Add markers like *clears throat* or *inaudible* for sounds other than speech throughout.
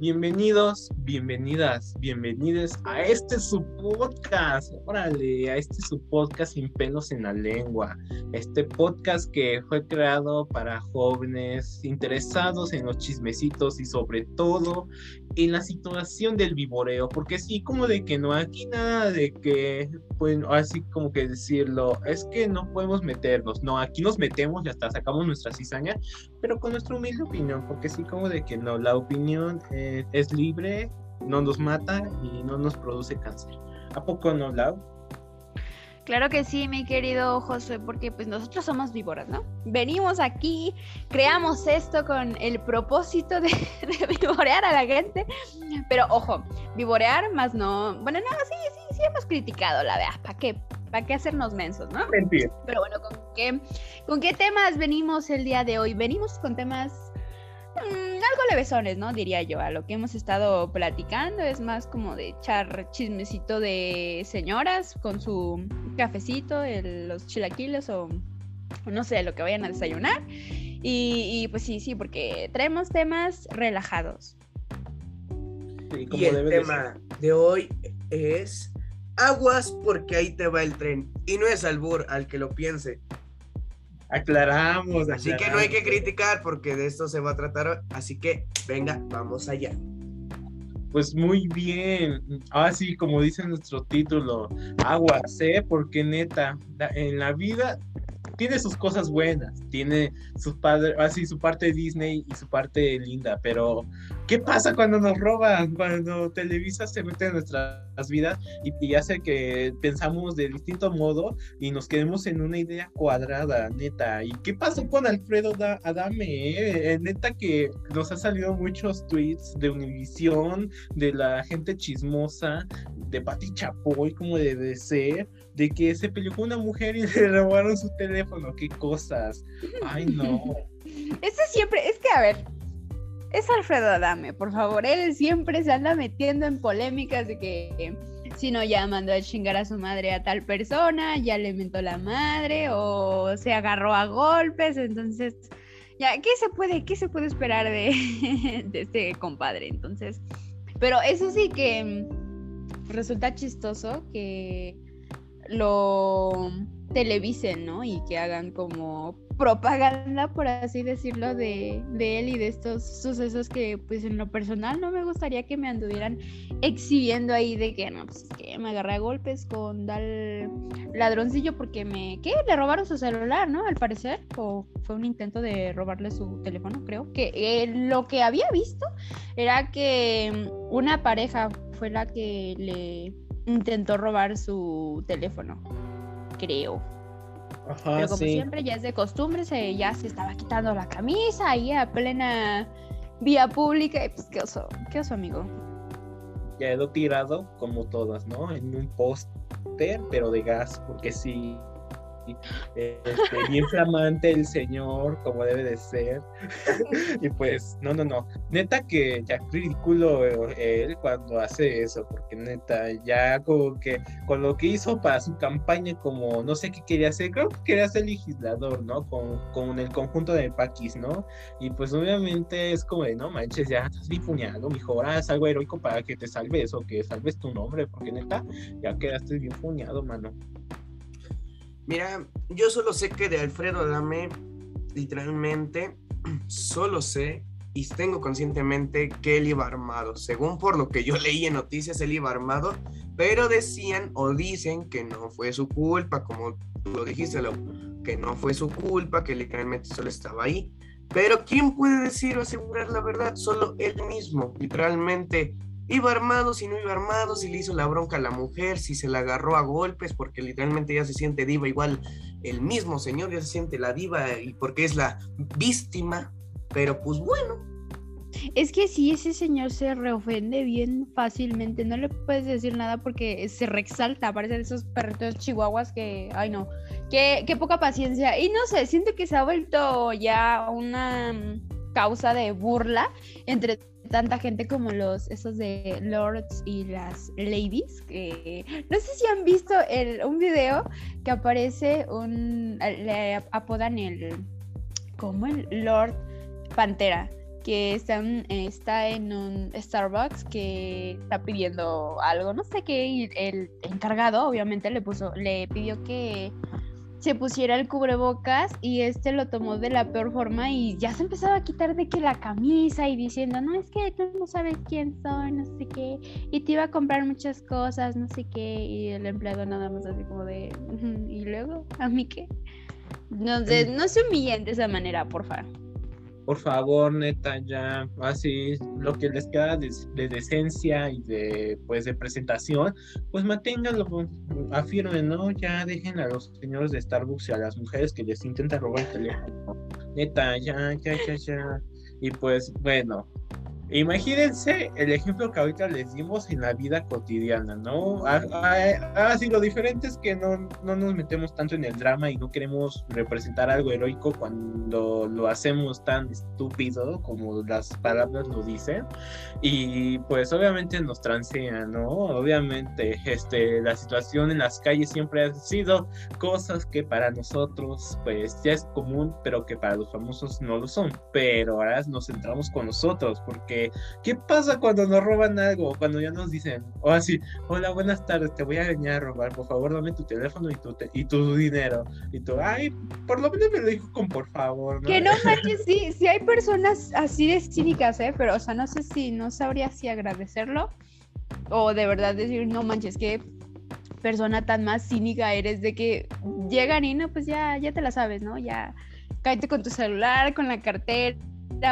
Bienvenidos, bienvenidas, bienvenidos a este su podcast. Órale, a este su podcast sin pelos en la lengua. Este podcast que fue creado para jóvenes interesados en los chismecitos y sobre todo en la situación del vivoreo. Porque sí, como de que no, aquí nada de que, pues, así como que decirlo, es que no podemos meternos. No, aquí nos metemos y hasta sacamos nuestra cizaña, pero con nuestra humilde opinión. Porque sí, como de que no, la opinión. Eh, es libre, no nos mata y no nos produce cáncer. ¿A poco no, Lau? Claro que sí, mi querido José, porque pues nosotros somos víboras, ¿no? Venimos aquí, creamos esto con el propósito de, *laughs* de vivorear a la gente, pero ojo, vivorear más no, bueno, no, sí, sí, sí hemos criticado la verdad, ¿para qué? ¿Para qué hacernos mensos, no? Pero bueno, ¿con qué, ¿con qué temas venimos el día de hoy? Venimos con temas algo levesones, ¿no? Diría yo. A lo que hemos estado platicando es más como de echar chismecito de señoras con su cafecito, los chilaquiles o, no sé, lo que vayan a desayunar. Y, pues sí, sí, porque traemos temas relajados. y el tema de hoy es aguas porque ahí te va el tren. Y no es albur al que lo piense. Aclaramos, Así que no hay que criticar porque de esto se va a tratar. Así que venga, vamos allá. Pues muy bien. Ah, sí, como dice nuestro título, agua, sé, porque neta, en la vida tiene sus cosas buenas, tiene su padre, así su parte Disney y su parte linda, pero ¿qué pasa cuando nos roban? Cuando Televisa se mete en nuestras vidas y, hace que pensamos de distinto modo y nos quedemos en una idea cuadrada, neta. ¿Y qué pasó con Alfredo Adame? Eh? Neta que nos ha salido muchos tweets de Univisión, de la gente chismosa, de Pati Chapoy, como debe ser, de que se peleó con una mujer y *laughs* le robaron su teléfono. Qué cosas. Ay, no. *laughs* Eso siempre, es que a ver, es Alfredo Adame, por favor. Él siempre se anda metiendo en polémicas de que si no ya mandó a chingar a su madre a tal persona, ya le mentó la madre o se agarró a golpes, entonces ya, ¿qué se puede, qué se puede esperar de, *laughs* de este compadre? Entonces, pero eso sí que resulta chistoso que lo televisen, ¿no? Y que hagan como propaganda, por así decirlo, de, él y de estos sucesos que, pues, en lo personal no me gustaría que me anduvieran exhibiendo ahí de que, no, pues, que me agarré a golpes con tal ladroncillo porque me, ¿qué? Le robaron su celular, ¿no? Al parecer, o fue un intento de robarle su teléfono, creo. Que eh, lo que había visto era que una pareja fue la que le intentó robar su teléfono, creo. Pero como siempre ya es de costumbre, se, ya se estaba quitando la camisa ahí a plena vía pública y pues qué oso, qué oso amigo. Ya quedó tirado como todas, ¿no? En un póster, pero de gas, porque sí, este, bien flamante el señor, como debe de ser. *laughs* y pues, no, no, no. Neta que ya ridículo él cuando hace eso, porque neta, ya como que con lo que hizo para su campaña, como no sé qué quería hacer, creo que quería ser legislador, ¿no? Con, con el conjunto de Paquis, ¿no? Y pues obviamente es como de, no manches, ya estás bien puñado, mijo, ahora es algo heroico para que te salves o que salves tu nombre, porque neta, ya quedaste bien puñado, mano. Mira, yo solo sé que de Alfredo Adame, literalmente, *clears throat* solo sé y tengo conscientemente que él iba armado. Según por lo que yo leí en noticias, él iba armado, pero decían o dicen que no fue su culpa, como tú lo dijiste, que no fue su culpa, que literalmente solo estaba ahí. Pero ¿quién puede decir o asegurar la verdad? Solo él mismo. Literalmente iba armado, si no iba armado, si le hizo la bronca a la mujer, si se la agarró a golpes, porque literalmente ya se siente diva igual el mismo señor, ya se siente la diva y porque es la víctima, pero pues bueno. Es que si ese señor se reofende bien fácilmente, no le puedes decir nada porque se reexalta, de esos perritos chihuahuas que, ay no, qué, qué poca paciencia. Y no sé, siento que se ha vuelto ya una causa de burla entre tanta gente como los esos de lords y las ladies que no sé si han visto el, un video que aparece un le apodan el como el lord pantera que están, está en un Starbucks que está pidiendo algo, no sé qué, y el encargado obviamente le puso, le pidió que se pusiera el cubrebocas y este lo tomó de la peor forma y ya se empezaba a quitar de que la camisa y diciendo, no, es que tú no sabes quién soy, no sé qué, y te iba a comprar muchas cosas, no sé qué, y el empleado nada más así como de, y luego, ¿a mí qué? No, no se humillen de esa manera, por favor por favor, neta, ya así lo que les queda de, decencia y de pues de presentación, pues manténganlo, afirmen, ¿no? Ya dejen a los señores de Starbucks y a las mujeres que les intentan robar el teléfono. Neta, ya, ya, ya, ya. Y pues bueno, Imagínense el ejemplo que ahorita les dimos en la vida cotidiana, ¿no? Ah, ah, ah sí, lo diferente es que no, no, nos metemos tanto en el drama y no queremos representar algo heroico cuando lo hacemos tan estúpido como las palabras lo dicen. Y pues obviamente nos transean, ¿no? Obviamente este, la situación en las calles siempre ha sido cosas que para nosotros pues ya es común, pero que para los famosos no lo son. Pero ahora nos centramos con nosotros porque ¿qué pasa cuando nos roban algo? Cuando ya nos dicen, o así, hola, buenas tardes, te voy a venir a robar, por favor, dame tu teléfono y tu, y tu dinero. Y tú, ay, por lo menos me lo dijo con por favor. Que no manches, sí, sí hay personas así de cínicas, ¿eh? Pero, o sea, no sé si, no sabría si agradecerlo o de verdad decir, no manches, que persona tan más cínica eres de que llegan y no, pues ya, ya te la sabes, ¿no? Ya cállate con tu celular, con la cartera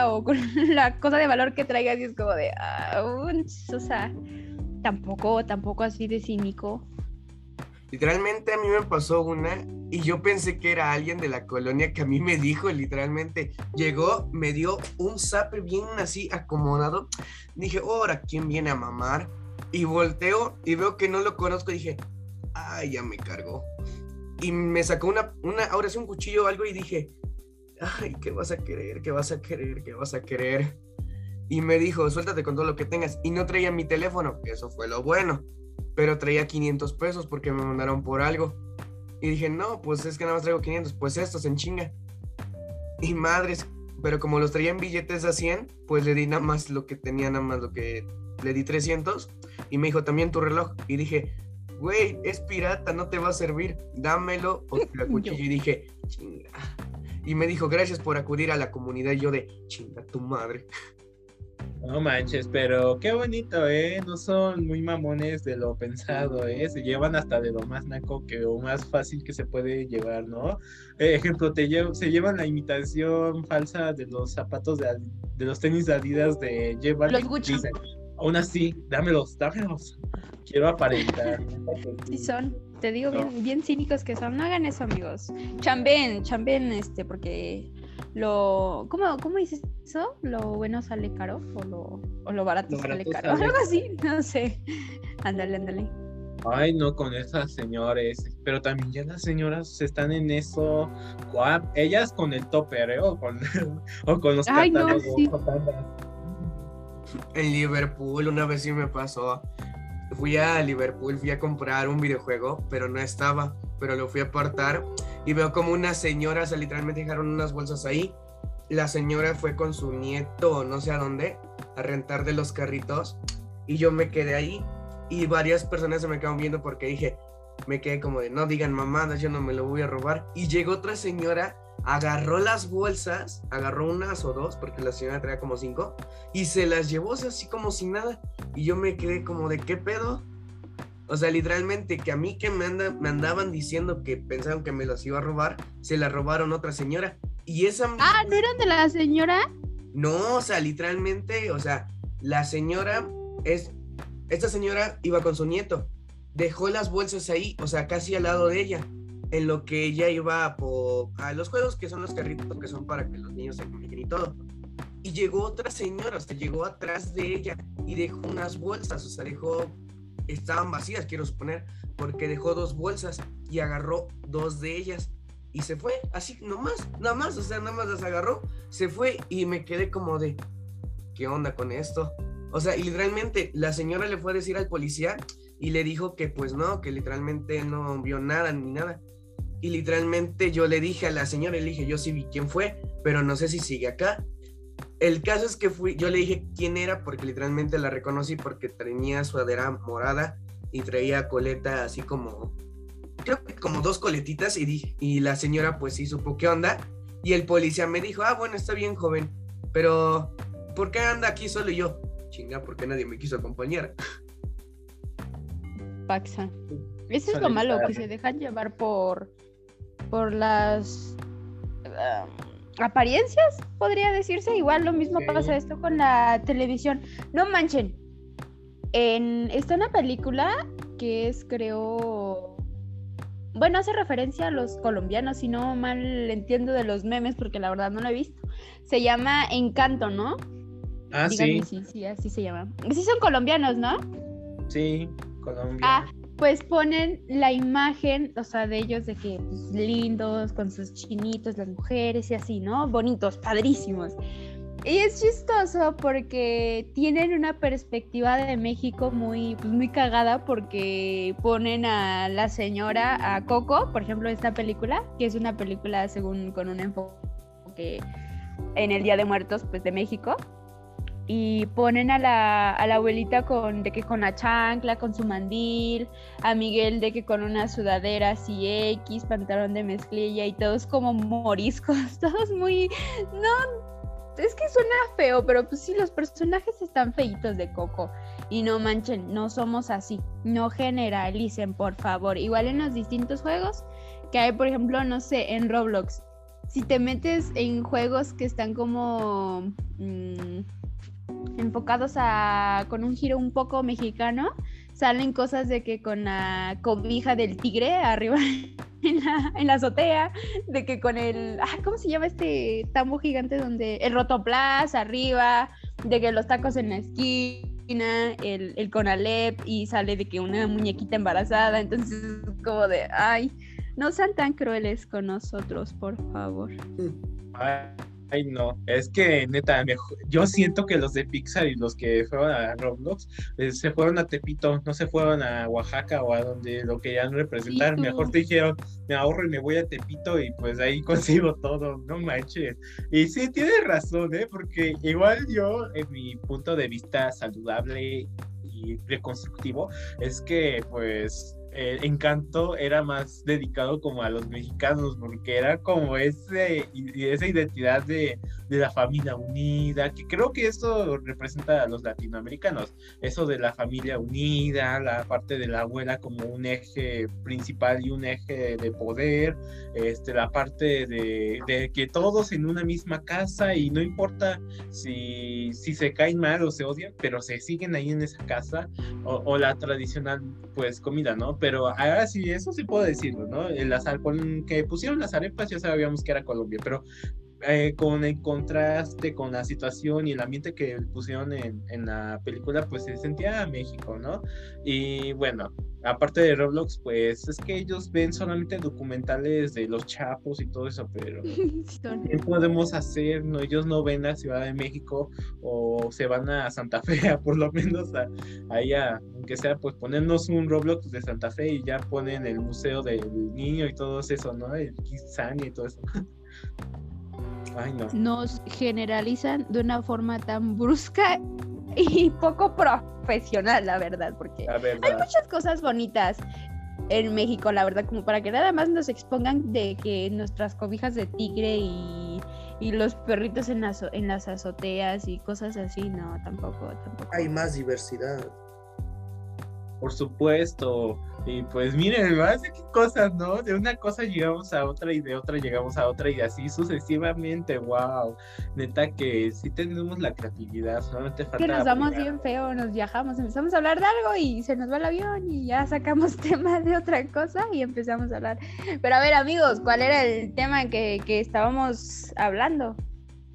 o con *laughs* la cosa de valor que traigas y es como de, ah, o sea, tampoco, tampoco así de cínico. Literalmente a mí me pasó una y yo pensé que era alguien de la colonia que a mí me dijo, literalmente, llegó, me dio un zape bien así acomodado. Dije, ahora, ¿quién viene a mamar? Y volteo y veo que no lo conozco. Dije, ay, ya me cargó. Y me sacó una, una ahora sí un cuchillo o algo y dije, ay, ¿qué vas a querer? ¿Qué vas a querer? ¿Qué vas a querer? Y me dijo, suéltate con todo lo que tengas. Y no traía mi teléfono, que eso fue lo bueno. Pero traía 500 pesos porque me mandaron por algo. Y dije, no, pues es que nada más traigo 500. Pues estos en chinga. Y madres, pero como los traía en billetes a 100, pues le di nada más lo que tenía, nada más lo que le di 300. Y me dijo, también tu reloj. Y dije, güey, es pirata, no te va a servir. Dámelo o te la *laughs* cuchillo. Y dije, chinga y me dijo, gracias por acudir a la comunidad. Y yo de, chinga tu madre. No manches, pero qué bonito, ¿eh? No son muy mamones de lo pensado, ¿eh? Se llevan hasta de lo más naco que o más fácil que se puede llevar, ¿no? Eh, ejemplo, te se llevan la imitación falsa de los zapatos de, de los tenis de Adidas de J Los Gucci. aún así, dámelos, dámelos. Quiero aparentar. Sí son. Te digo bien, bien cínicos que son. No hagan eso, amigos. Chamben, chamben, este, porque lo. ¿Cómo, cómo dices eso? ¿Lo bueno sale caro? ¿O lo, o lo barato, sale caro? *laughs* Algo así, no sé. Ándale, ándale. Ay, no, con esas señores. Pero también ya las señoras están en eso. Ellas con el topper, ¿eh? O con, *laughs* o con los Ay, no, sí. En Liverpool una vez sí me pasó fui a Liverpool, fui a comprar un videojuego, pero no estaba, pero lo fui a apartar y veo como una señora, o sea, literalmente dejaron unas bolsas ahí. La señora fue con su nieto, no sé a dónde, a rentar de los carritos y yo me quedé ahí y varias personas se me quedaron viendo porque dije, me quedé como de, no digan mamadas, yo no me lo voy a robar. Y llegó otra señora agarró las bolsas, agarró unas o dos, porque la señora traía como cinco, y se las llevó así como sin nada. Y yo me quedé como de qué pedo. O sea, literalmente que a mí que me, me andaban diciendo que pensaban que me las iba a robar, se las robaron otra señora. Y esa... Ah, ¿no eran de la señora? No, o sea, literalmente, o sea, la señora es... Esta señora iba con su nieto. Dejó las bolsas ahí, o sea, casi al lado de ella en lo que ella iba a, los juegos que son los carritos que son para que los niños se comuniquen y todo. Y llegó otra señora, o sea, llegó atrás de ella y dejó unas bolsas, o sea, dejó, estaban vacías, quiero suponer, porque dejó dos bolsas y agarró dos de ellas y se fue, así nomás, nada más, o sea, nada más las agarró, se fue y me quedé como de, ¿qué onda con esto? O sea, y literalmente la señora le fue a decir al policía y le dijo que pues no, que literalmente no vio nada ni nada. Y literalmente yo le dije a la señora, le dije, yo sí vi quién fue, pero no sé si sigue acá. El caso es que fui, yo le dije quién era porque literalmente la reconocí porque tenía sudadera morada y traía coleta así como, creo que como dos coletitas y, y la señora pues sí supo qué onda y el policía me dijo, ah, bueno, está bien joven, pero ¿por qué anda aquí solo y yo? Chinga, porque nadie me quiso acompañar. Paxa. Eso es lo malo, que se dejan llevar por, por las um, apariencias, podría decirse. Igual lo mismo pasa esto con la televisión. No manchen. En, está una película que es, creo. Bueno, hace referencia a los colombianos, si no mal entiendo de los memes, porque la verdad no lo he visto. Se llama Encanto, ¿no? Ah, sí. sí. Sí, así se llama. Sí son colombianos, ¿no? Sí, colombianos. Ah, pues ponen la imagen, o sea, de ellos de que pues, lindos, con sus chinitos, las mujeres y así, ¿no? Bonitos, padrísimos. Y es chistoso porque tienen una perspectiva de México muy, pues, muy cagada porque ponen a la señora, a Coco, por ejemplo, esta película, que es una película según con un enfoque en el Día de Muertos, pues de México y ponen a la, a la, abuelita con de que con la chancla, con su mandil, a Miguel de que con una sudadera así X, pantalón de mezclilla y todos como moriscos, *laughs* todos muy no es que suena feo, pero pues sí los personajes están feitos de Coco y no manchen, no somos así, no generalicen, por favor. Igual en los distintos juegos que hay, por ejemplo, no sé, en Roblox. Si te metes en juegos que están como mm, enfocados a con un giro un poco mexicano, salen cosas de que con la cobija del tigre arriba *laughs* en la, en la azotea, de que con el, ah, ¿cómo se llama este tambo gigante donde el rotoplas arriba, de que los tacos en la esquina, el, el conalep y sale de que una muñequita embarazada, entonces como de, ay, no sean tan crueles con nosotros, por favor. Ay, no, es que neta, yo siento que los de Pixar y los que fueron a Roblox eh, se fueron a Tepito, no se fueron a Oaxaca o a donde lo querían representar. Mejor te dijeron, me ahorro y me voy a Tepito y pues ahí *laughs* consigo todo, no manches. Y sí, tienes razón, ¿eh? Porque igual yo, en mi punto de vista saludable y reconstructivo, es que pues Encanto era más dedicado como a los mexicanos, porque era como ese, esa identidad de, de, la familia unida, que creo que esto representa a los latinoamericanos, eso de la familia unida, la parte de la abuela como un eje principal y un eje de poder, este, la parte de, de que todos en una misma casa y no importa si, si se caen mal o se odian, pero se siguen ahí en esa casa, o, o la tradicional pues comida, ¿no? Pero ahora sí, eso sí puedo decirlo, ¿no? El azar, con que pusieron las arepas ya sabíamos que era Colombia, pero eh, con el contraste, con la situación y el ambiente que pusieron en, en, la película, pues se sentía México, ¿no? Y bueno, aparte de Roblox, pues es que ellos ven solamente documentales de los chapos y todo eso, pero *laughs* ¿qué podemos hacer? No, ellos no ven la Ciudad de México o se van a Santa Fe, *laughs* por lo menos a, ahí, aunque sea, pues ponernos un Roblox de Santa Fe y ya ponen el Museo del Niño y todo eso, ¿no? El Kitsania y todo eso. *laughs* Nos generalizan de una forma tan brusca *laughs* y poco profesional, la verdad, porque hay muchas cosas bonitas en México, la verdad, como para que nada más nos expongan de que nuestras cobijas de tigre y, los perritos en, en las azoteas y cosas así, no, tampoco, tampoco. Hay más diversidad. Por supuesto. Y pues miren, más de qué cosas, ¿no? De una cosa llegamos a otra y de otra llegamos a otra y así sucesivamente. Wow. Neta que sí tenemos la creatividad, solamente falta. Que nos damos bien feo, nos viajamos, empezamos a hablar de algo y se nos va el avión y ya sacamos *laughs* tema de otra cosa y empezamos a hablar. Pero a ver, amigos, ¿cuál era el tema que, que estábamos hablando?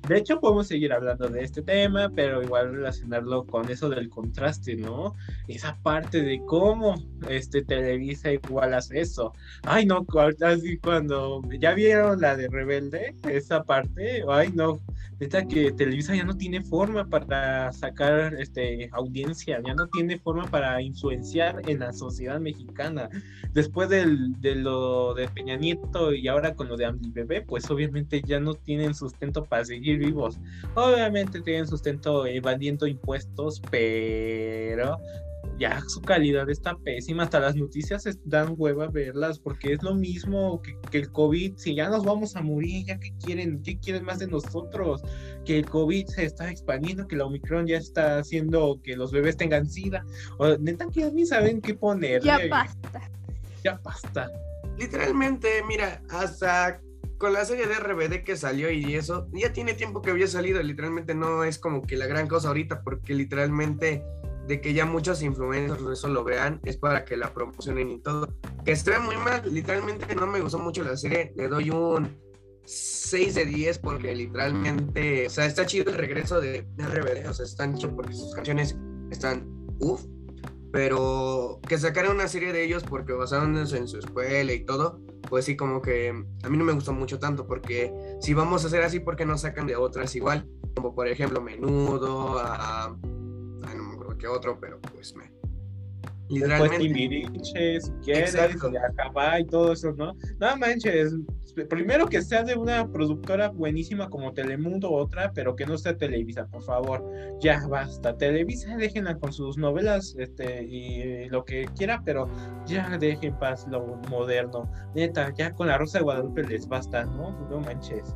De hecho, podemos seguir hablando de este tema, pero igual relacionarlo con eso del contraste, ¿no? Esa parte de cómo este Televisa igual hace eso. Ay, no, así cuando ya vieron la de Rebelde, esa parte, ay, no, neta que Televisa ya no tiene forma para sacar este audiencia, ya no tiene forma para influenciar en la sociedad mexicana. Después del, de lo de Peña Nieto y ahora con lo de Ambi Bebé, pues obviamente ya no tienen sustento para seguir vivos. Obviamente tienen sustento evadiendo impuestos, pero ya su calidad está pésima, hasta las noticias dan hueva verlas, porque es lo mismo que, que, el COVID, si ya nos vamos a morir, ya que quieren, ¿qué quieren más de nosotros? Que el COVID se está expandiendo, que la Omicron ya está haciendo que los bebés tengan sida, o neta que ya ni saben qué poner. Ya basta. Ya basta. Literalmente, mira, hasta con la serie de RBD que salió y eso, ya tiene tiempo que había salido, literalmente no es como que la gran cosa ahorita, porque literalmente de que ya muchos influencers eso lo vean, es para que la promocionen y todo. Que esté muy mal, literalmente no me gustó mucho la serie, le doy un 6 de 10 porque literalmente, o sea, está chido el regreso de, RBD, o sea, están chido porque sus canciones están uff, pero que sacaran una serie de ellos porque basándose en su escuela y todo, pues sí, como que a mí no me gustó mucho tanto porque si vamos a hacer así, ¿por qué no sacan de otras igual? Como por ejemplo Menudo, a que otro, pero pues me. Literalmente. si quieres, y acaba y todo eso, ¿no? No manches. Primero que sea de una productora buenísima como Telemundo o otra, pero que no sea Televisa, por favor. Ya basta. Televisa, déjenla con sus novelas este, y lo que quiera, pero ya dejen paz lo moderno. Neta, ya con la Rosa de Guadalupe les basta, ¿no? No manches.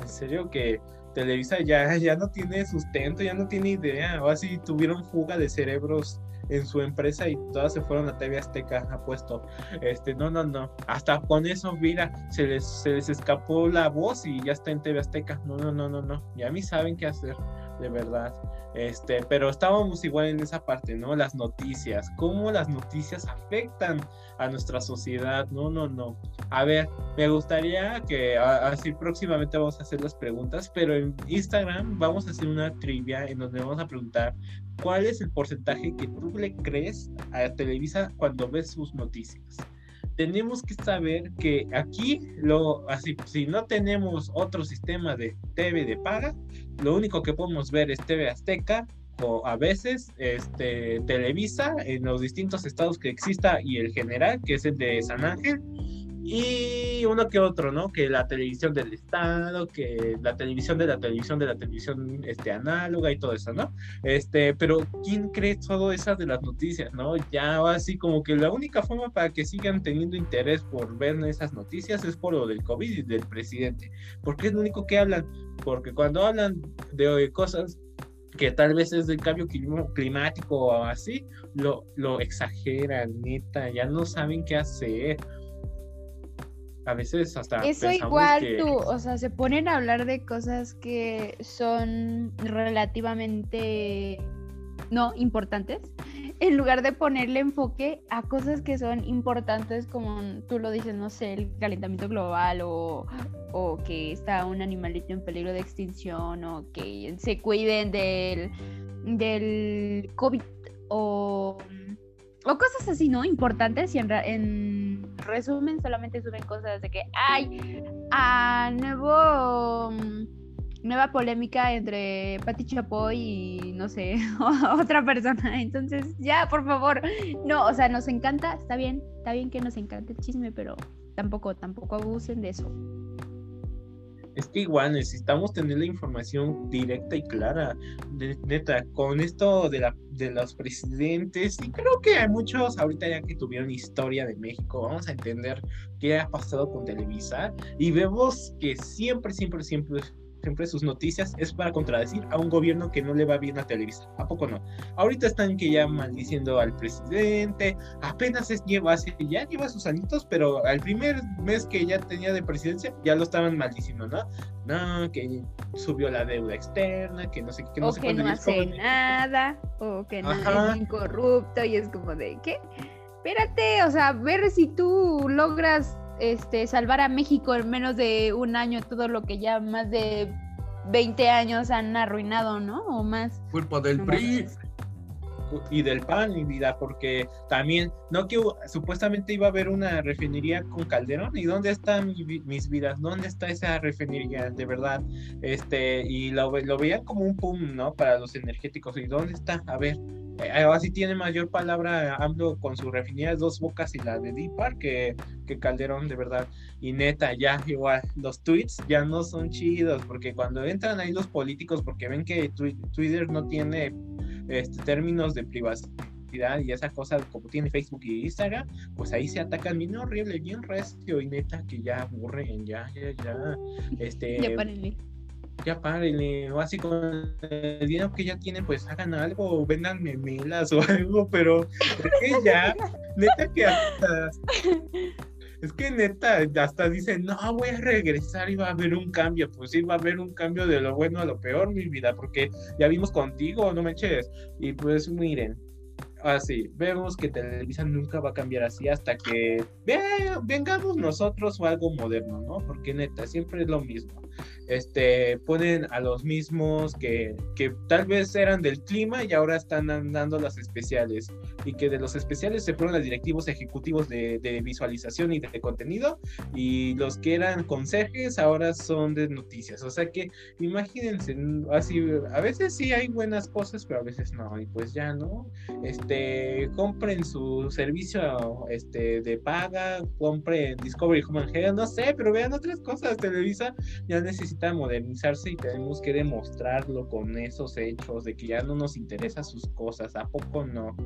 En serio que Televisa ya, ya no tiene sustento, ya no tiene idea. O así tuvieron fuga de cerebros en su empresa y todas se fueron a TV Azteca, apuesto. Este, no, no, no. Hasta con eso, mira, se les, se les escapó la voz y ya está en TV Azteca. No, no, no, no, no. Ya a mí saben qué hacer, de verdad. Este, pero estábamos igual en esa parte, ¿no? Las noticias, cómo las noticias afectan a nuestra sociedad. No, no, no. A ver, me gustaría que así próximamente vamos a hacer las preguntas, pero en Instagram vamos a hacer una trivia en donde vamos a preguntar cuál es el porcentaje que tú le crees a Televisa cuando ves sus noticias tenemos que saber que aquí, lo, así, si no tenemos otro sistema de TV de paga, lo único que podemos ver es TV Azteca o a veces este, Televisa en los distintos estados que exista y el general, que es el de San Ángel, y uno que otro, ¿no? Que la televisión del Estado, que la televisión de la televisión de la televisión este, análoga y todo eso, ¿no? Este, pero ¿quién cree todo eso de las noticias, no? Ya así como que la única forma para que sigan teniendo interés por ver esas noticias es por lo del COVID y del presidente, porque es lo único que hablan, porque cuando hablan de cosas que tal vez es del cambio climático o así, lo, lo exageran, neta, ya no saben qué hacer a veces hasta... Eso igual tú, o sea, se ponen a hablar de cosas que son relativamente no importantes, en lugar de ponerle enfoque a cosas que son importantes como tú lo dices, no sé, el calentamiento global o, o que está un animalito en peligro de extinción o que se cuiden del, del COVID o o cosas así, ¿no? Importantes y en, resumen solamente suben cosas de que hay a nuevo nueva polémica entre Pati Chapoy y no sé, *laughs* otra persona. Entonces, ya, por favor. No, o sea, nos encanta, está bien, está bien que nos encante el chisme, pero tampoco, tampoco abusen de eso es que igual necesitamos tener la información directa y clara, neta, con esto de, la, de los presidentes, y creo que hay muchos ahorita ya que tuvieron historia de México, vamos a entender qué ha pasado con Televisa, y vemos que siempre, siempre, siempre siempre sus noticias es para contradecir a un gobierno que no le va bien a Televisa. ¿A poco no? Ahorita están que ya maldiciendo al presidente, apenas es, lleva, ya lleva sus añitos, pero al primer mes que ya tenía de presidencia ya lo estaban maldiciendo, ¿no? No, que subió la deuda externa, que no sé qué, no o sé que no hace nada, o que no es incorrupto y es como de, ¿qué? Espérate, o sea, ver si tú logras este, salvar a México en menos de un año todo lo que ya más de 20 años han arruinado, ¿no? O más. Culpa del PRI. Y del PAN, y vida, porque también, no que supuestamente iba a haber una refinería con Calderón, ¿y dónde están mis vidas? ¿Dónde está esa refinería, de verdad? Este, y lo, lo veían como un pum, ¿no? Para los energéticos, ¿y dónde está? A ver, eh, así tiene mayor palabra AMLO con sus refinidas dos bocas y la de Dipar que, que Calderón, de verdad. Y neta, ya igual, los tweets ya no son chidos, porque cuando entran ahí los políticos, porque ven que Twitter no tiene este, términos de privacidad y esa cosa como tiene Facebook y Instagram, pues ahí se atacan bien horrible, bien recio y neta que ya aburren, ya, ya, ya. *laughs* Este, ya. Ya párenle, o así con el dinero que ya tienen, pues hagan algo, vendan memelas o *laughs* algo, pero es que ya, neta que hasta es que neta, hasta dicen, no, voy a regresar y va a haber un cambio. Pues sí, va a haber un cambio de lo bueno a lo peor, mi vida, porque ya vimos contigo, no me eches. Y pues miren, así, vemos que Televisa nunca va a cambiar así hasta que vengamos nosotros o algo moderno, ¿no? Porque neta, siempre es lo mismo este, ponen a los mismos que, que, tal vez eran del clima y ahora están dando las especiales. Y que de los especiales se fueron los directivos ejecutivos de, de, visualización y de contenido. Y los que eran conserjes ahora son de noticias. O sea que imagínense, así, a veces sí hay buenas cosas, pero a veces no. Y pues ya, ¿no? Este, compren su servicio este, de paga, compren Discovery Human Health, no sé, pero vean otras cosas. Televisa ya necesita modernizarse y tenemos que demostrarlo con esos hechos de que ya no nos interesa sus cosas, ¿a poco no?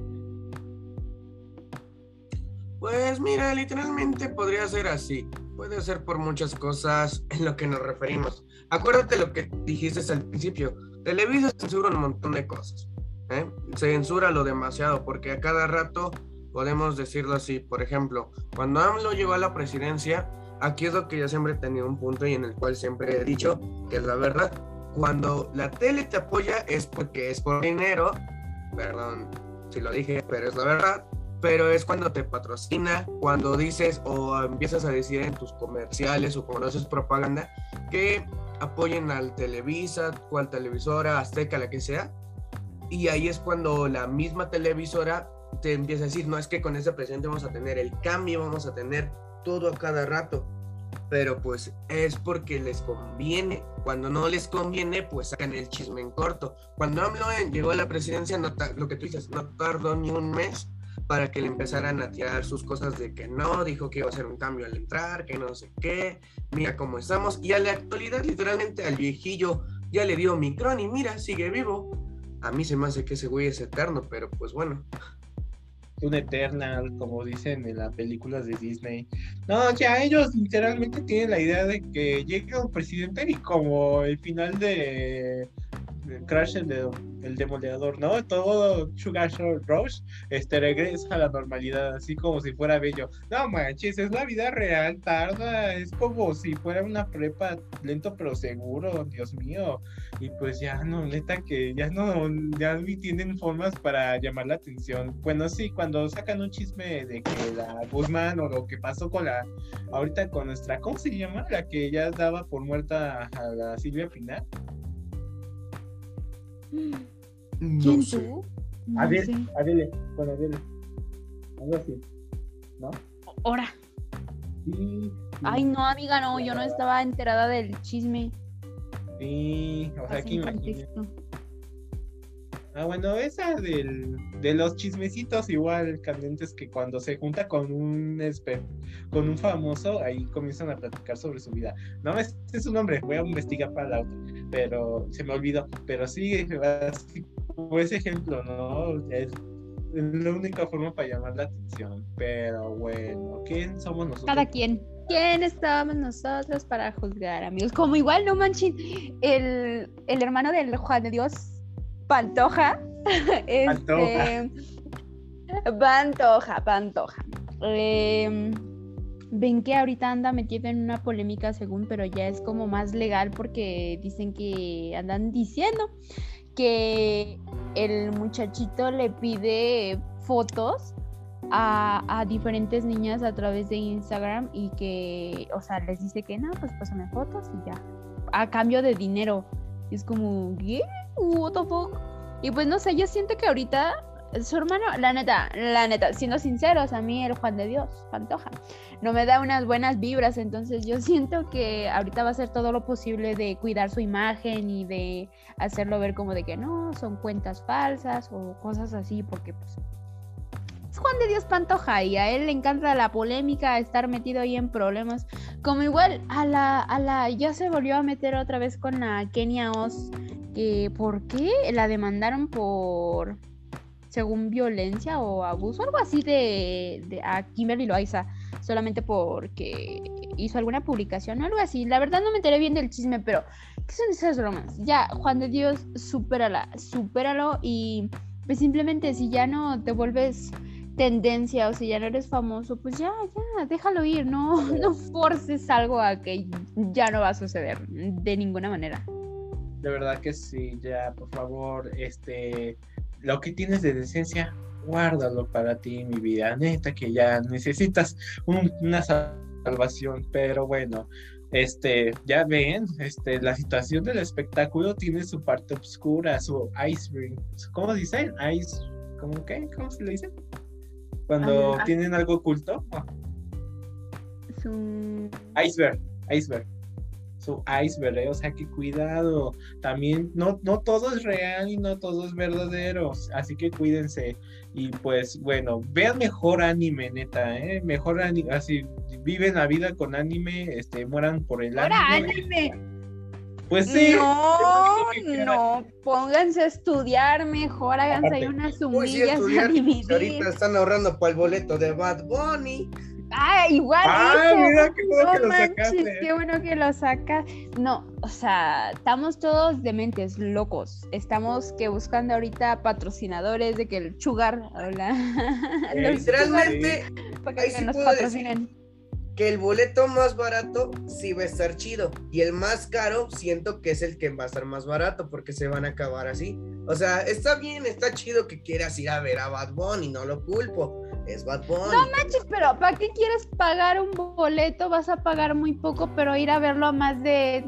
Pues mira, literalmente podría ser así. Puede ser por muchas cosas en lo que nos referimos. Acuérdate lo que dijiste al principio. Televisa censura un montón de cosas. ¿eh? Censura lo demasiado porque a cada rato podemos decirlo así. Por ejemplo, cuando AMLO llegó a la presidencia, aquí es lo que yo siempre he tenido un punto y en el cual siempre he dicho que es la verdad. Cuando la tele te apoya es porque es por dinero, perdón si lo dije, pero es la verdad. Pero es cuando te patrocina, cuando dices o empiezas a decir en tus comerciales o cuando haces propaganda que apoyen al Televisa, cual televisora, Azteca, la que sea. Y ahí es cuando la misma televisora te empieza a decir, no es que con ese presidente vamos a tener el cambio, vamos a tener todo a cada rato. Pero pues es porque les conviene. Cuando no les conviene, pues sacan el chisme en corto. Cuando AMLO llegó a la presidencia, no lo que tú dices, no tardó ni un mes para que le empezaran a tirar sus cosas de que no, dijo que iba a hacer un cambio al entrar, que no sé qué, mira cómo estamos. Y a la actualidad, literalmente al viejillo ya le dio micrón y mira, sigue vivo. A mí se me hace que ese güey es eterno, pero pues bueno un Eternal, como dicen en las películas de Disney. No, ya ellos literalmente tienen la idea de que llegue un presidente y como el final de Crash el, de, el demoledor, ¿no? Todo Sugar Rush este, regresa a la normalidad, así como si fuera bello. No manches, es la vida real, tarda, es como si fuera una prepa lento pero seguro, Dios mío. Y pues ya no, neta que ya no, ya ni tienen formas para llamar la atención. Bueno, sí, cuando sacan un chisme de que la Guzmán o lo que pasó con la, ahorita con nuestra, ¿cómo se llama? La que ya daba por muerta a la Silvia Pinal. ¿Quién tú? No Adele, sé. Adele, con Adele. Algo así, ¿no? Ahora. Sí, Ay, no, amiga, no, yo no estaba enterada del chisme. Sí, o sea, aquí Ah, bueno, esa del, de los chismecitos igual candentes que cuando se junta con un con un famoso, ahí comienzan a platicar sobre su vida. No, este es su nombre, voy a investigar para la otra, pero se me olvidó. Pero sí, así como ese ejemplo, ¿no? Es, la única forma para llamar la atención. Pero bueno, ¿quién somos nosotros? Cada quien. ¿Quién estábamos nosotros para juzgar, amigos? Como igual, no manchen, el, el hermano del Juan de Dios Pantoja. *laughs* Este, Pantoja, Pantoja. Em, ven que ahorita anda metido en una polémica según, pero ya es como más legal porque dicen que andan diciendo que el muchachito le pide fotos a, diferentes niñas a través de Instagram y que, o sea, les dice que no, pues pásame fotos y ya, a cambio de dinero. Es como, ¿qué? What the fuck? Y pues no sé, yo siento que ahorita su hermano, la neta, la neta, siendo sinceros, a mí el Juan de Dios, Pantoja, no me da unas buenas vibras, entonces yo *laughs* siento que ahorita va a hacer todo lo posible de cuidar su imagen y de hacerlo ver como de que no, son cuentas falsas o cosas así, porque pues es Juan de Dios Pantoja y a él le encanta la polémica, estar metido ahí en problemas, como igual a la, a la, ya se volvió a meter otra vez con la Kenia Oz, que ¿por qué la demandaron por según violencia o abuso, algo así de, de a Kimberly Loaiza, solamente porque hizo alguna publicación o algo así. La verdad no me enteré bien del chisme, pero ¿qué son esas bromas? Ya, Juan de Dios, supérala, supéralo y pues simplemente si ya no te vuelves tendencia o si ya no eres famoso, pues ya, ya, déjalo ir, no, *laughs* no forces algo a que ya no va a suceder de ninguna manera. De verdad que sí, ya, por favor, este, lo que tienes de decencia, guárdalo para ti, mi vida. Neta que ya necesitas una salvación, pero bueno, este, ya ven, este, la situación del espectáculo tiene su parte oscura, su iceberg. ¿Cómo dicen? Ice, ¿cómo qué? ¿Cómo se le dice? Cuando ah, tienen algo oculto. Su... Iceberg, iceberg su iceberg, ¿eh? o sea que cuidado, también no, no todo es real y no todo es verdadero, así que cuídense y pues bueno, vean mejor anime, neta, ¿eh? mejor anime, así viven la vida con anime, este, mueran por el anime. Pues sí. No, no, pónganse a estudiar mejor, háganse ahí unas humillas a Ahorita están ahorrando para el boleto de Bad Bunny. Ah, igual. Ah, mira qué bueno que lo sacaste. Qué bueno que lo sacas. No, o sea, estamos todos dementes, locos. Estamos que buscando ahorita patrocinadores de que el Sugar, hola. *laughs* Literalmente, para que nos patrocinen. Que el boleto más barato sí va a estar chido. Y el más caro siento que es el que va a estar más barato porque se van a acabar así. O sea, está bien, está chido que quieras ir a ver a Bad Bunny, no lo culpo es Bad Bunny. No manches, pero ¿para qué quieres pagar un boleto? Vas a pagar muy poco, pero ir a verlo a más de,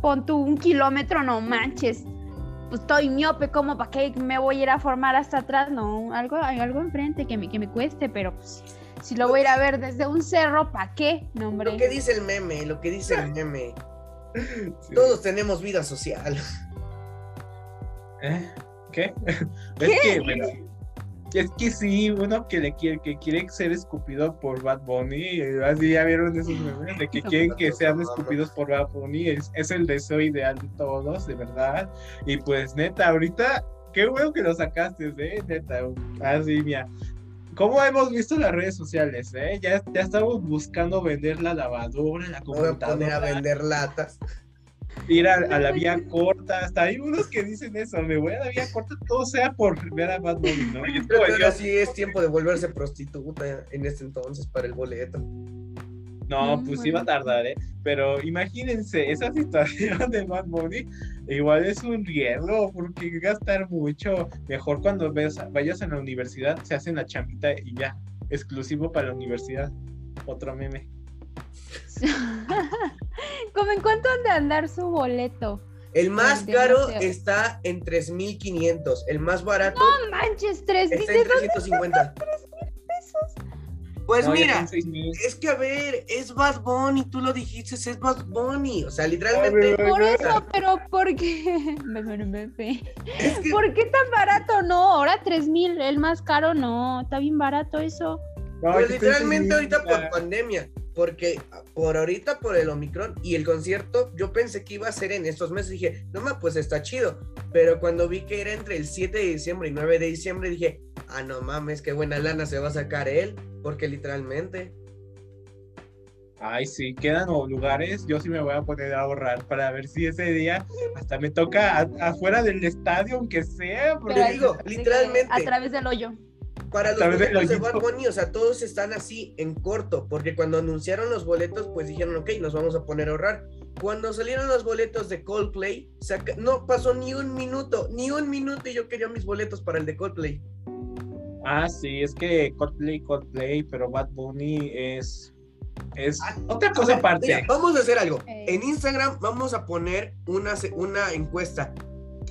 pon un kilómetro, no manches. Pues estoy miope, ¿cómo? ¿Para qué me voy a ir a formar hasta atrás? No, algo, algo enfrente que me, que me cueste, pero si lo voy a ir a ver desde un cerro, ¿para qué? No, hombre. Lo que dice el meme, lo que dice el meme. Todos tenemos vida social. ¿Eh? ¿Qué? *laughs* Es que, bueno, es que sí, uno que le quiere, que quiere ser escupido por Bad Bunny, así ya vieron esos memes de que quieren que sean escupidos por Bad Bunny, es, es el deseo ideal de todos, de verdad. Y pues neta, ahorita, qué bueno que lo sacaste, ¿eh? Neta, así, mira. ¿Cómo hemos visto las redes sociales? Eh? Ya, ya estamos buscando vender la lavadora, la computadora. A poner a vender latas ir a, la vía corta, hasta hay unos que dicen eso, me voy a la vía corta, todo sea por ver a Bad Bunny, ¿no? Yo creo que sí es tiempo de volverse prostituta en este entonces para el boleto. No, pues sí va a tardar, ¿eh? Pero imagínense, esa *laughs* situación de Bad Bunny igual es un riesgo, porque gastar mucho. Mejor cuando ves, vayas a la universidad, se hacen la champita y ya, exclusivo para la universidad. Otro meme. *laughs* ¿Cómo en cuánto han de andar su boleto? El más caro está en 3.500. El más barato. No manches, 3.000 está en 350. pesos. Pues mira, es que a ver, es Bad Bunny, tú lo dijiste, es Bad Bunny. O sea, literalmente. Por eso, pero ¿por qué? *laughs* ¿Por qué tan barato? No, ahora 3000, el más caro no, está bien barato eso. pues literalmente ahorita por pandemia porque por ahorita por el Omicron y el concierto, yo pensé que iba a ser en estos meses, dije, no mames, pues está chido, pero cuando vi que era entre el 7 de diciembre y 9 de diciembre, dije, ah, no mames, qué buena lana se va a sacar él, porque literalmente... Ay, sí, quedan lugares, yo sí me voy a poner a ahorrar para ver si ese día hasta me toca afuera del estadio, aunque sea. Porque digo, literalmente. A través del hoyo. Para los boletos de Bad Bunny, o sea, todos están así en corto, porque cuando anunciaron los boletos, pues dijeron, ok, nos vamos a poner a ahorrar. Cuando salieron los boletos de Coldplay, no pasó ni un minuto, ni un minuto y yo quería mis boletos para el de Coldplay. Ah, sí, es que Coldplay, Coldplay, pero Bad Bunny es es ah, otra cosa aparte. vamos a hacer algo. En Instagram vamos a poner una, una encuesta.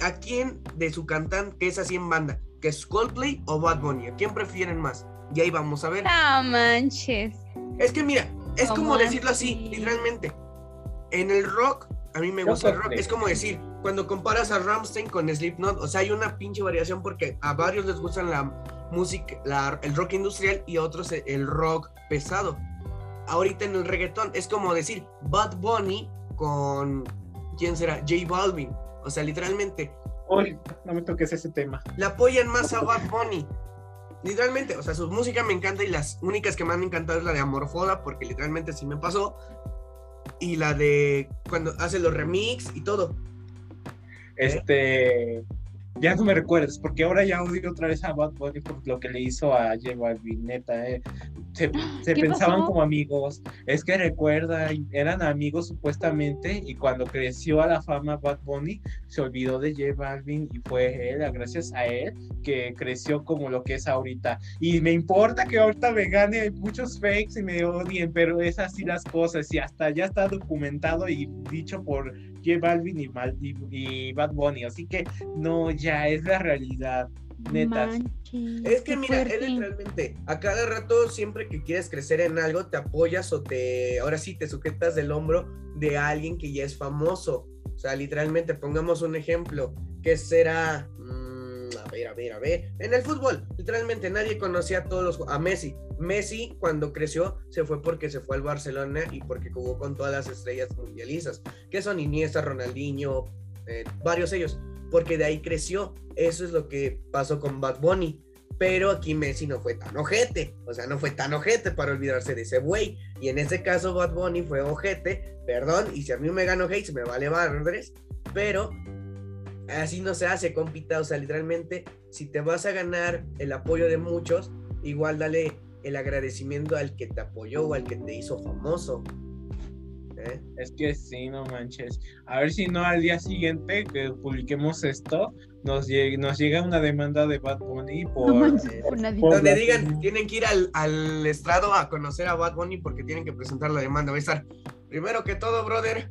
¿A quién de su cantante, que es así en banda, que es Coldplay o Bad Bunny. ¿A quién prefieren más? Y ahí vamos a ver. No manches. Es que mira, es ¿Cómo como decirlo así, literalmente. En el rock, a mí me Yo gusta el rock. Es como decir, cuando comparas a Ramstein con Slipknot, o sea, hay una pinche variación porque a varios les gustan la música, la- el rock industrial y otros e- el rock pesado. Ahorita en el reggaetón es como decir Bad Bunny con ¿quién será? J Balvin. O sea, literalmente Uy, no me toques ese tema. le apoyan más a Bad Bunny. Literalmente, o sea, su música me encanta y las únicas que me han encantado es la de Amorfoda, porque literalmente sí me pasó. Y la de cuando hace los remix y todo. Este. Ya no me recuerdes, porque ahora ya odio otra vez a Bad Bunny por lo que le hizo a J Balvin, neta. eh. Se, *gasps* se ¿Qué pensaban pasó? como amigos. Es que recuerda, eran amigos supuestamente, y cuando creció a la fama Bad Bunny, se olvidó de J Balvin y fue él, gracias a él, que creció como lo que es ahorita. Y me importa que ahorita me gane muchos fakes y me odien, pero es así las cosas, y hasta ya está documentado y dicho por J Balvin y, Mal- y- y Bad Bunny, así que no, ya es la realidad, neta. Manches, Es que mira, él fuerte. literalmente, a cada rato, siempre que quieres crecer en algo, te apoyas o te, ahora sí, te sujetas del hombro de alguien que ya es famoso. O sea, literalmente, pongamos un ejemplo, que será, mm, a ver, a ver, a ver, en el fútbol, literalmente nadie conocía a todos los, a Messi. Messi cuando creció se fue porque se fue al Barcelona y porque jugó con todas las estrellas mundialistas, que son Iniesta, Ronaldinho, eh, varios ellos, porque de ahí creció. Eso es lo que pasó con Bad Bunny. Pero aquí Messi no fue tan ojete, o sea, no fue tan ojete para olvidarse de ese güey. Y en ese caso Bad Bunny fue ojete, perdón, y si a mí me gano hate, se me vale madres, pero así no se hace, compita, o sea, literalmente, si te vas a ganar el apoyo de muchos, igual dale el agradecimiento al que te apoyó o al que te hizo famoso. ¿eh? Es que sí, no manches. A ver si no al día siguiente que publiquemos esto, nos, llega, nos llega una demanda de Bad Bunny por... No manches, por nadie. por- Donde digan, tienen que ir al, al estrado a conocer a Bad Bunny porque tienen que presentar la demanda. Va a estar, primero que todo, brother,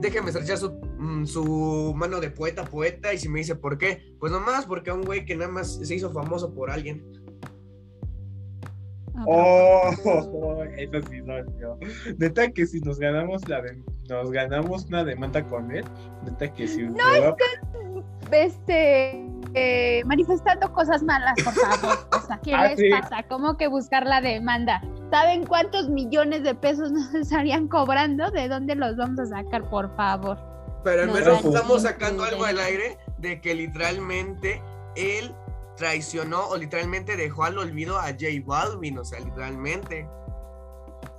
déjeme estrechar su, mm, su mano de poeta, poeta, y si me dice por qué, pues nomás porque a un güey que nada más se hizo famoso por alguien. Ah, Oh, *laughs* eso sí dolió. Neta que si nos ganamos la de- nos ganamos una demanda con él, neta que si No, Este, eh, manifestando cosas malas, por favor. O sea, *laughs* ¿qué Ah, les sí. pasa? ¿Cómo que buscar la demanda? ¿Saben cuántos millones de pesos *laughs* nos estarían cobrando? ¿De dónde los vamos a sacar, por favor? Pero al No, menos no, estamos sacando algo al aire de que literalmente él traicionó o literalmente dejó al olvido a J Balvin, o sea, literalmente.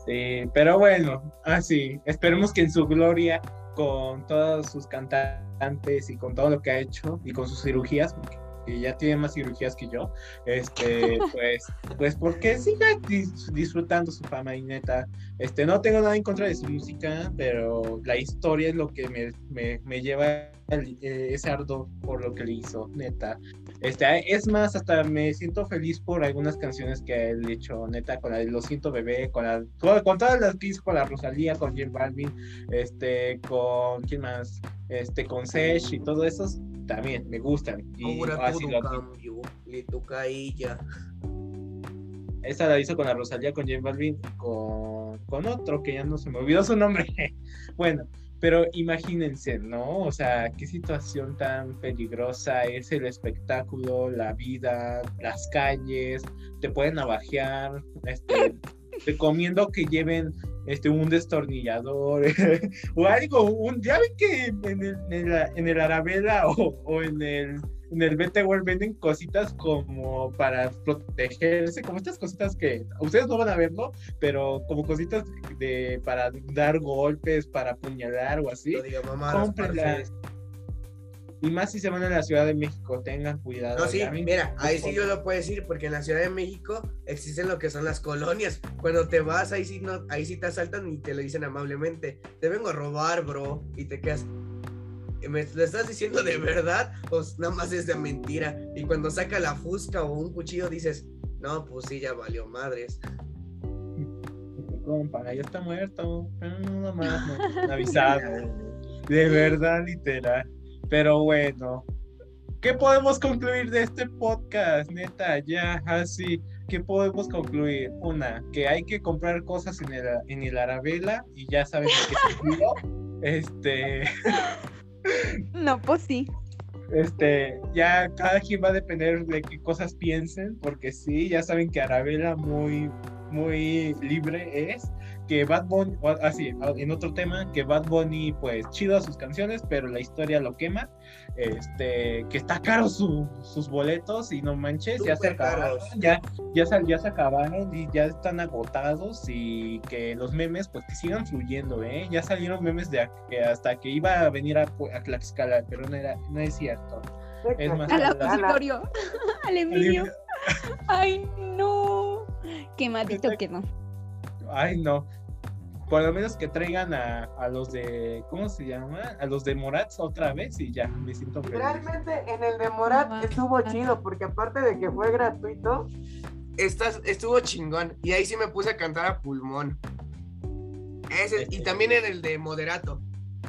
Sí, pero bueno, así, esperemos que en su gloria, con todos sus cantantes y con todo lo que ha hecho y con sus cirugías, porque ya tiene más cirugías que yo, este, *laughs* pues, pues porque siga dis- disfrutando su fama y neta, este, no tengo nada en contra de su música, pero la historia es lo que me, me, me lleva el- eh, ese ardor por lo que le hizo, neta. Este, es más, hasta me siento feliz por algunas canciones que él hecho, neta, con la de Lo siento bebé, con la, con, con todas las que hizo, con la Rosalía, con J Balvin, este, con quién más, este, con Sesh y todo eso también me gustan. Y Ahora así todo lo- cambio, le toca a ella. esa la hizo con la Rosalía, con J Balvin, y con, con otro que ya no se me olvidó su nombre. *laughs* bueno, pero imagínense, ¿no? O sea, qué situación tan peligrosa es el espectáculo, la vida, las calles, te pueden navajear, este, *laughs* recomiendo que lleven este un destornillador *laughs* o algo, un, ya ven que en el, en el, en el Arabella o, o en el en el World venden cositas como para protegerse, como estas cositas que ustedes no van a verlo, pero como cositas de para dar golpes, para apuñalar o así. No diga parce. Y más si se van a la Ciudad de México, tengan cuidado. No, sí, mira, ahí sí yo lo puedo decir, porque en la Ciudad de México existen lo que son las colonias. Cuando te vas, ahí sí, no, ahí sí te asaltan y te lo dicen amablemente. Te vengo a robar, bro. Y te quedas. ¿Me lo estás diciendo de verdad? O nada más es de mentira. Y cuando saca la fusca o un cuchillo dices, no, pues sí, ya valió madres. Compa, ya está muerto. Pero no más, *laughs* no, avisado. De verdad, literal. Pero bueno, ¿Qué podemos concluir de este podcast? Neta, ya, así. ¿Qué podemos concluir? Una, que hay que comprar cosas en el, en el Arabella y ya saben de qué sentido. Este. *laughs* No, pues sí. Este, ya cada quien va a depender de qué cosas piensen, porque sí, ya saben que Arabella muy, muy libre es que Bad Bunny, así, ah, en otro tema, que Bad Bunny, pues chido a sus canciones, pero la historia lo quema. Este, que está caro sus boletos y no manches, ya se acabaron, ya, ya, ya se acabaron y ya están agotados y que los memes, pues que sigan fluyendo, ¿eh? Ya salieron memes de que hasta que iba a venir a, a Tlaxcala, pero no, era, no es cierto. Es más, al auditorio, *laughs* al envidio. Ay, no. Quemadito quedó. Ay, no por lo menos que traigan a, a, los de, ¿cómo se llama? A los de Morat otra vez y ya, me siento feliz. Realmente en el de Morat estuvo chido, porque aparte de que fue gratuito, estás, estuvo chingón. Y ahí sí me puse a cantar a pulmón. Ese, y también en el de Moderato.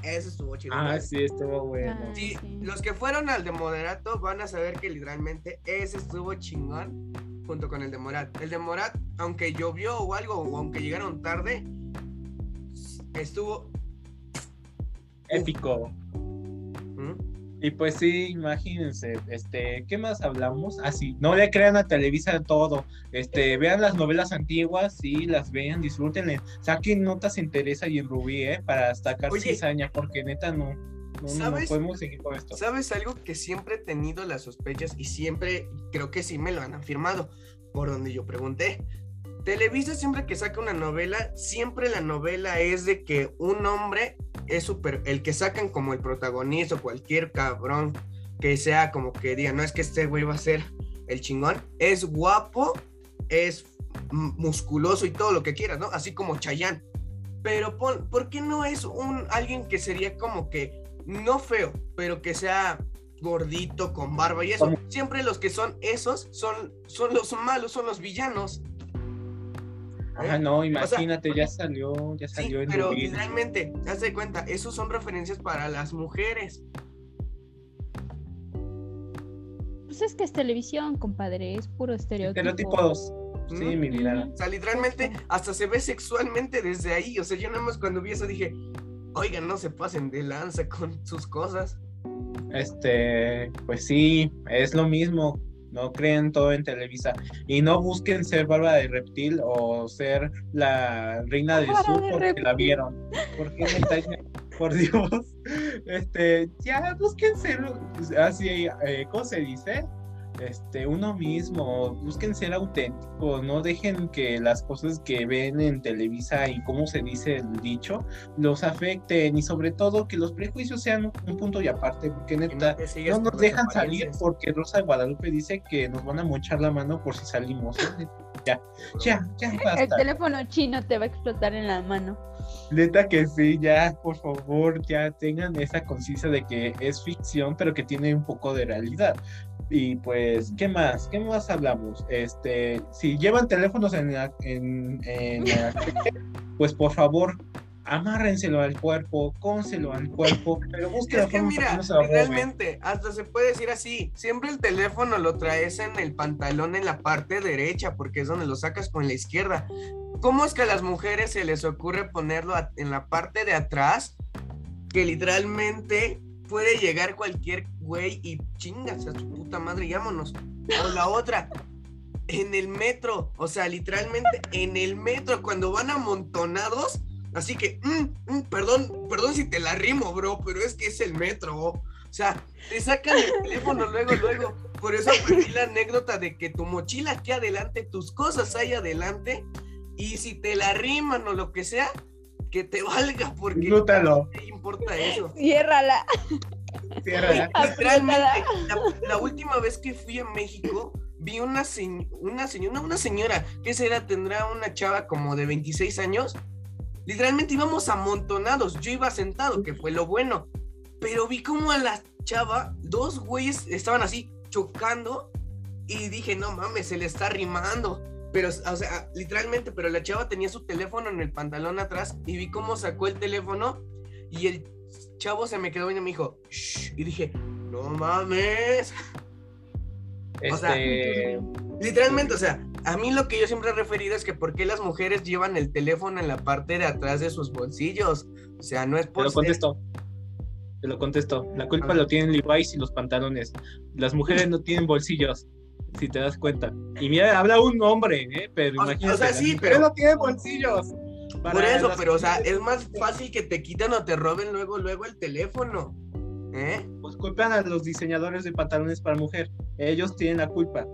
Ese estuvo chido. Ah, sí, estuvo bueno. Ah, sí, los que fueron al de Moderato van a saber que literalmente ese estuvo chingón junto con el de Morat. El de Morat, aunque llovió o algo, o aunque llegaron tarde, estuvo épico. ¿Mm? Y pues sí, imagínense, este, ¿qué más hablamos? Así, ah, no le crean a Televisa todo, este, vean las novelas antiguas, sí, las vean, disfrútenle, saquen notas en Teresa y en Rubí, ¿eh? Para sacar cizaña, porque neta no, no, podemos seguir con esto. ¿Sabes algo que siempre he tenido las sospechas y siempre creo que sí me lo han afirmado, por donde yo pregunté? Televisa siempre que saca una novela, siempre la novela es de que un hombre es súper, el que sacan como el protagonista o cualquier cabrón que sea como que diga, no es que este güey va a ser el chingón, es guapo, es musculoso y todo lo que quieras, ¿no? Así como Chayanne. Pero ¿por qué no es un alguien que sería como que no feo, pero que sea gordito, con barba y eso? Siempre los que son esos son, son los malos, son los villanos. Ah, no, imagínate, ya salió, ya salió sí, Pero realmente, haz de cuenta, esos son referencias para las mujeres. Pues es que es televisión, compadre, es puro estereotipo. Estereotipos. Sí, mi vida. O sea, literalmente hasta se ve sexualmente desde ahí. O sea, yo nada más cuando vi eso dije, oigan, no se pasen de lanza con sus cosas. Este, pues sí, es lo mismo no creen todo en Televisa y no busquen ser Bárbara de Reptil o ser la reina del sur porque la vieron. Porque por Dios, este, ya busquen ser así, eh, ¿cómo se dice? Este, uno mismo, busquen ser auténticos, no dejen que las cosas que ven en Televisa y cómo se dice el dicho los afecten y sobre todo que los prejuicios sean un punto y aparte, porque neta, no nos dejan salir porque Rosa de Guadalupe dice que nos van a mochar la mano por si salimos. ¿eh? Ya, ya, ya El teléfono chino te va a explotar en la mano. Neta que sí, ya, por favor, ya tengan esa conciencia de que es ficción, pero que tiene un poco de realidad. Y pues, ¿qué más? ¿Qué más hablamos? Este, si llevan teléfonos en, en, en *laughs* pues por favor, amárrenselo al cuerpo, cónselo al cuerpo, pero busquen es que mira, realmente, hasta se puede decir así, siempre el teléfono lo traes en el pantalón en la parte derecha, porque es donde lo sacas con la izquierda. ¿Cómo es que a las mujeres se les ocurre ponerlo en la parte de atrás? Que literalmente puede llegar cualquier güey y chingas a su puta madre, llámonos. O la otra, en el metro, o sea, literalmente en el metro, cuando van amontonados, así que, mm, mm, perdón, perdón si te la rimo, bro, pero es que es el metro. O sea, te sacan el teléfono luego, luego. Por eso aprendí la anécdota de que tu mochila aquí adelante, tus cosas ahí adelante, y si te la riman o lo que sea, que te valga, porque no te importa eso. Ciérrala. Ciérrala. *laughs* Literalmente, la, última vez que fui a México, vi una, una señora, una señora, que será? Tendrá una chava como de 26 años. Literalmente íbamos amontonados. Yo iba sentado, que fue lo bueno. Pero vi como a la chava, dos güeyes estaban así chocando. Y dije, no mames, se le está rimando. Pero, o sea, literalmente, pero la chava tenía su teléfono en el pantalón atrás y vi cómo sacó el teléfono y el chavo se me quedó y me dijo, Shh", y dije, no mames. *laughs* O sea, Este, Literalmente, o sea, a mí lo que yo siempre he referido es que por qué las mujeres llevan el teléfono en la parte de atrás de sus bolsillos. O sea, no es te por lo ser- contesto. Te lo contesto. La culpa lo tienen Levi's y los pantalones. Las mujeres no tienen bolsillos, si te das cuenta. Y mira, habla un hombre, ¿eh? Pero O- o imagínate. sea, sí, pero- no tienen bolsillos. Por eso, pero o sea, es más fácil que te quiten o te roben luego, luego el teléfono. ¿Eh? Pues culpan a los diseñadores de pantalones para mujer. Ellos tienen la culpa.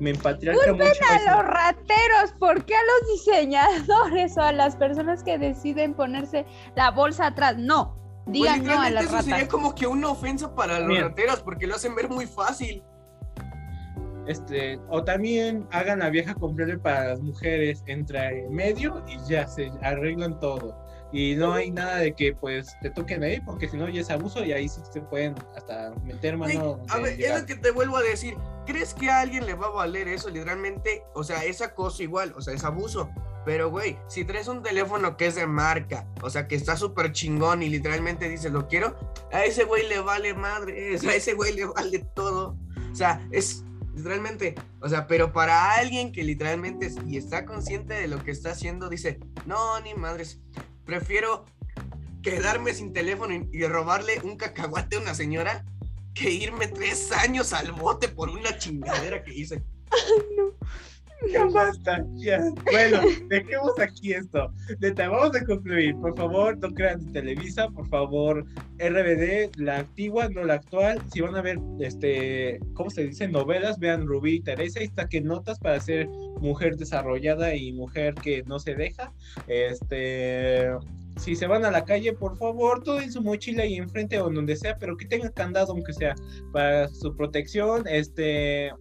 Me empatriarca mucho. A eso. los rateros, ¿por qué a los diseñadores o a las personas que deciden ponerse la bolsa atrás? No, Pues digan no a las eso sería como que una ofensa para los Bien. rateros porque lo hacen ver muy fácil. Este, o también hagan la vieja confiable para las mujeres, entra en medio y ya se arreglan todo. Y no hay nada de que pues te toquen ahí, porque si no ya es abuso y ahí sí se pueden hasta meter mano. a de ver, es lo que te vuelvo a decir. ¿Crees que a alguien le va a valer eso literalmente? O sea, es acoso igual, o sea, es abuso. Pero, güey, si traes un teléfono que es de marca, o sea, que está súper chingón y literalmente dices, lo quiero, a ese güey le vale madre, *laughs* a ese güey le vale todo. O sea, es literalmente, o sea, pero para alguien que literalmente y está consciente de lo que está haciendo, dice, no, ni madres, prefiero quedarme sin teléfono y, robarle un cacahuate a una señora que irme tres años al bote por una chingadera que hice. *laughs* Ya basta, ya. Bueno, dejemos aquí esto. Vamos a concluir. Por favor, no crean en Televisa, por favor, RBD, la antigua, no la actual. Si van a ver, este, ¿cómo se dice? Novelas, vean Rubí y Teresa. Está que notas para ser mujer desarrollada y mujer que no se deja. Este, si se van a la calle, por favor, todo en su mochila y enfrente o donde sea, pero que tengan candado, aunque sea para su protección. Este,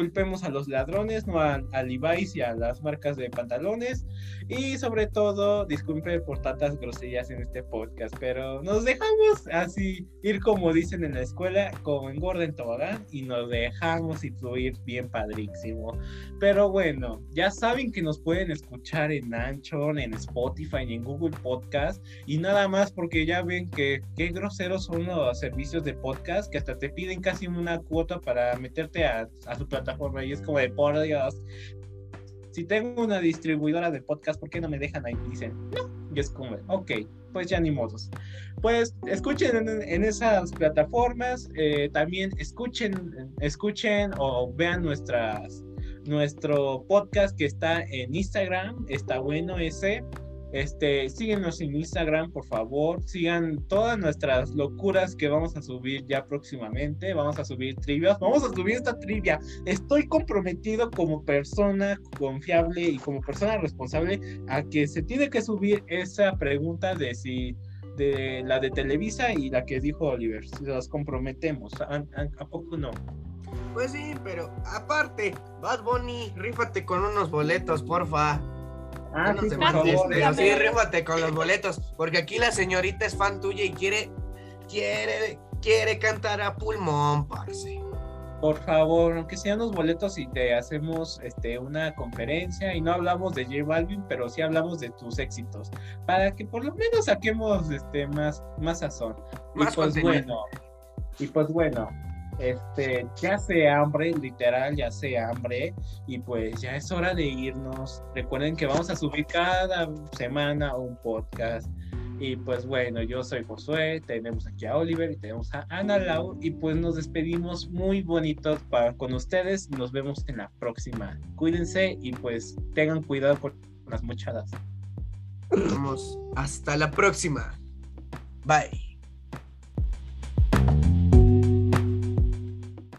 culpemos a los ladrones, no a, a Levi's y a las marcas de pantalones. Y sobre todo, disculpen por tantas groserías en este podcast, pero nos dejamos así ir como dicen en la escuela, como engorda en tobogán, y nos dejamos influir bien padrísimo. Pero bueno, ya saben que nos pueden escuchar en Anchor, en Spotify, en Google Podcast, y nada más porque ya ven que qué groseros son los servicios de podcast, que hasta te piden casi una cuota para meterte a, a su plataforma, y es como de por Dios. Si tengo una distribuidora de podcast, ¿por qué no me dejan ahí? Y dicen, no. Y es como, ok, pues ya ni modos. Pues escuchen en, en esas plataformas, eh, también escuchen, escuchen o vean nuestras, nuestro podcast que está en Instagram, está bueno ese. Este, síguenos en Instagram, por favor. Sigan todas nuestras locuras que vamos a subir ya próximamente. Vamos a subir trivias. Vamos a subir esta trivia. Estoy comprometido como persona confiable y como persona responsable a que se tiene que subir esa pregunta de si de la de Televisa y la que dijo Oliver. Si las comprometemos. ¿A, a, a poco no? Pues sí, pero aparte, Bad Bunny, rífate con unos boletos, porfa. Ah, No sí, por favor. pero sí, me- rífate con los boletos, porque aquí la señorita es fan tuya y quiere, quiere, quiere cantar a pulmón, parce. Por favor, aunque sean los boletos y te hacemos este, una conferencia y no hablamos de J Balvin, pero sí hablamos de tus éxitos, para que por lo menos saquemos este, más, más sazón. Más y pues contenido. bueno, y pues bueno, este, ya se hambre, literal, ya se hambre, y pues ya es hora de irnos. Recuerden que vamos a subir cada semana un podcast. Y pues bueno, yo soy Josué, tenemos aquí a Oliver y tenemos a Ana Lau y pues nos despedimos muy bonitos con ustedes. Nos vemos en la próxima. Cuídense y pues tengan cuidado con las mochadas. Vamos, hasta la próxima. Bye.